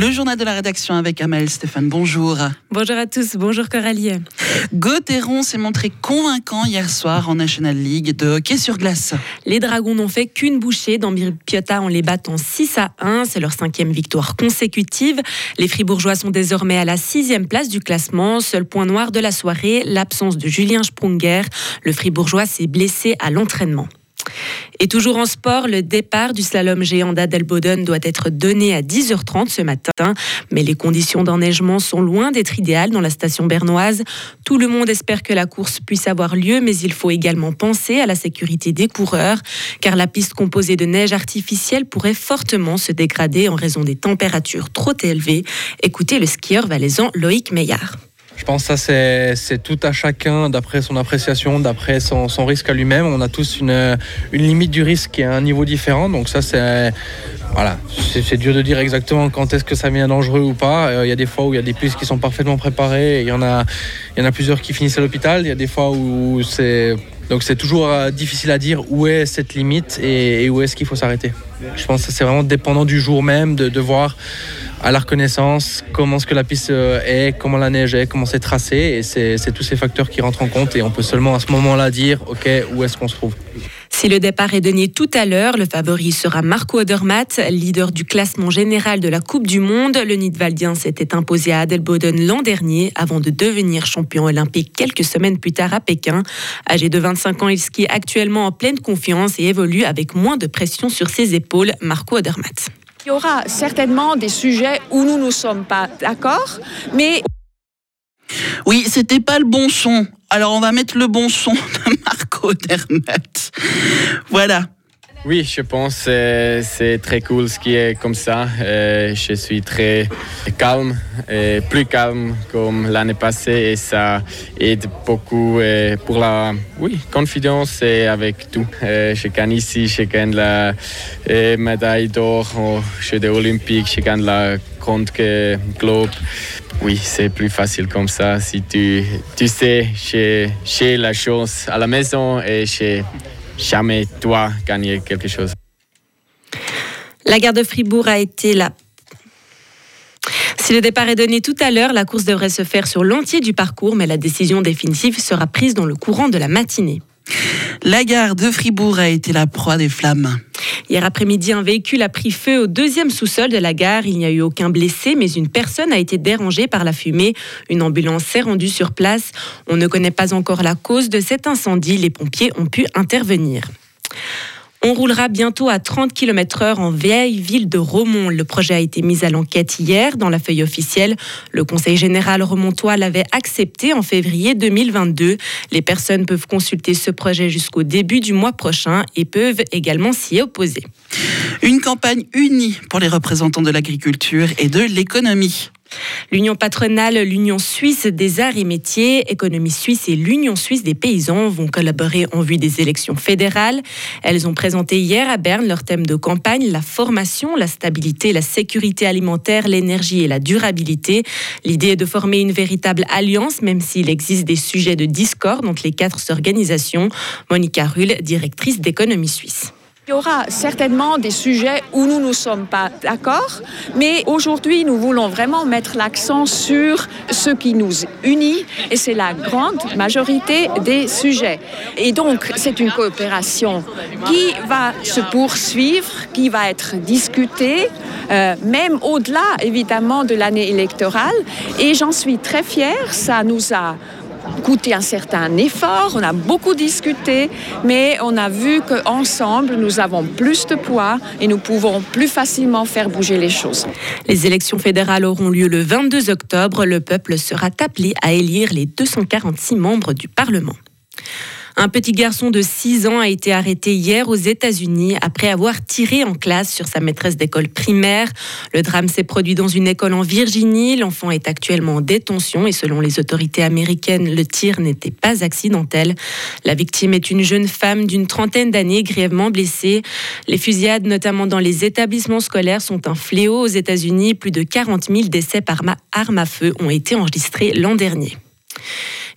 Le journal de la rédaction avec Amel Stéphane. Bonjour. Bonjour à tous. Bonjour Coralie. Gauthieron s'est montré convaincant hier soir en National League de hockey sur glace. Les Dragons n'ont fait qu'une bouchée dans Piotta en les battant 6 à 1. C'est leur cinquième victoire consécutive. Les Fribourgeois sont désormais à la sixième place du classement. Seul point noir de la soirée, l'absence de Julien Sprunger. Le Fribourgeois s'est blessé à l'entraînement. Et toujours en sport, le départ du slalom géant d'Adelboden doit être donné à 10h30 ce matin. Mais les conditions d'enneigement sont loin d'être idéales dans la station bernoise. Tout le monde espère que la course puisse avoir lieu, mais il faut également penser à la sécurité des coureurs, car la piste composée de neige artificielle pourrait fortement se dégrader en raison des températures trop élevées. Écoutez le skieur valaisan Loïc Meillard. Je pense que ça, c'est tout à chacun d'après son appréciation, d'après son, risque à lui-même. On a tous une, limite du risque et un niveau différent. Donc ça, c'est voilà, c'est dur de dire exactement quand est-ce que ça devient dangereux ou pas. Euh, il y a des fois où il y a des pistes qui sont parfaitement préparées. Il y en a, y en a plusieurs qui finissent à l'hôpital. Il y a des fois où c'est donc c'est toujours euh, difficile à dire où est cette limite et, où est-ce qu'il faut s'arrêter. Je pense que c'est vraiment dépendant du jour même de, de voir à la reconnaissance, comment ce que la piste euh, est, comment la neige est, comment c'est tracé. Et c'est tous ces facteurs qui rentrent en compte et on peut seulement à ce moment-là dire, OK, où est-ce qu'on se trouve. Si le départ est donné tout à l'heure, le favori sera Marco Odermatt, leader du classement général de la Coupe du Monde. Le Nidwaldien s'était imposé à Adelboden l'an dernier avant de devenir champion olympique quelques semaines plus tard à Pékin. Âgé de 25 ans, il skie actuellement en pleine confiance et évolue avec moins de pression sur ses épaules. Marco Odermatt. Il y aura certainement des sujets où nous ne sommes pas d'accord, mais... Oui, c'était pas le bon son. Alors on va mettre le bon son de Marco Dermat. Voilà. Oui, je pense que c'est très cool ce qui est comme ça. Euh, je suis très calme, et plus calme comme l'année passée et ça aide beaucoup euh, pour la oui, confiance et avec tout. Euh, je gagne ici, je gagne la médaille d'or aux Jeux olympiques, je gagne la Grande Globe. Oui, c'est plus facile comme ça si tu, tu sais chez la chose à la maison et chez jamais toi gagner quelque chose. La gare de Fribourg a été la si le départ est donné tout à l'heure, la course devrait se faire sur l'entier du parcours, mais la décision définitive sera prise dans le courant de la matinée. La gare de Fribourg a été la proie des flammes. Hier après-midi, un véhicule a pris feu au deuxième sous-sol de la gare. Il n'y a eu aucun blessé, mais une personne a été dérangée par la fumée. Une ambulance s'est rendue sur place. On ne connaît pas encore la cause de cet incendie. Les pompiers ont pu intervenir. On roulera bientôt à 30 km/h en vieille ville de Romont. Le projet a été mis à l'enquête hier dans la feuille officielle. Le Conseil général romontois l'avait accepté en février 2022. Les personnes peuvent consulter ce projet jusqu'au début du mois prochain et peuvent également s'y opposer. Une campagne unie pour les représentants de l'agriculture et de l'économie. L'Union patronale, l'Union suisse des arts et métiers, Économie suisse et l'Union suisse des paysans vont collaborer en vue des élections fédérales. Elles ont présenté hier à Berne leur thème de campagne, la formation, la stabilité, la sécurité alimentaire, l'énergie et la durabilité. L'idée est de former une véritable alliance, même s'il existe des sujets de discorde entre les quatre organisations. Monica Rull, directrice d'Économie suisse. Il y aura certainement des sujets où nous ne sommes pas d'accord, mais aujourd'hui, nous voulons vraiment mettre l'accent sur ce qui nous unit, et c'est la grande majorité des sujets. Et donc, c'est une coopération qui va se poursuivre, qui va être discutée, euh, même au-delà, évidemment, de l'année électorale. Et j'en suis très fière, ça nous a coûté un certain effort, on a beaucoup discuté, mais on a vu qu'ensemble, nous avons plus de poids et nous pouvons plus facilement faire bouger les choses. Les élections fédérales auront lieu le 22 octobre. Le peuple sera appelé à élire les 246 membres du Parlement. Un petit garçon de 6 ans a été arrêté hier aux États-Unis après avoir tiré en classe sur sa maîtresse d'école primaire. Le drame s'est produit dans une école en Virginie. L'enfant est actuellement en détention et selon les autorités américaines, le tir n'était pas accidentel. La victime est une jeune femme d'une trentaine d'années grièvement blessée. Les fusillades, notamment dans les établissements scolaires, sont un fléau aux États-Unis. Plus de 40 000 décès par arme à feu ont été enregistrés l'an dernier.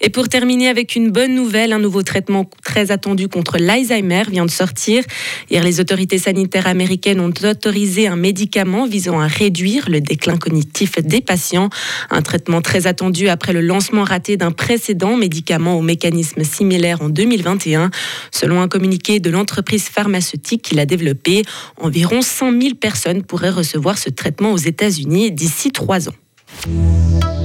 Et pour terminer avec une bonne nouvelle, un nouveau traitement très attendu contre l'Alzheimer vient de sortir. Hier, les autorités sanitaires américaines ont autorisé un médicament visant à réduire le déclin cognitif des patients. Un traitement très attendu après le lancement raté d'un précédent médicament au mécanisme similaire en 2021. Selon un communiqué de l'entreprise pharmaceutique qui l'a développé, environ 100 000 personnes pourraient recevoir ce traitement aux États-Unis d'ici trois ans.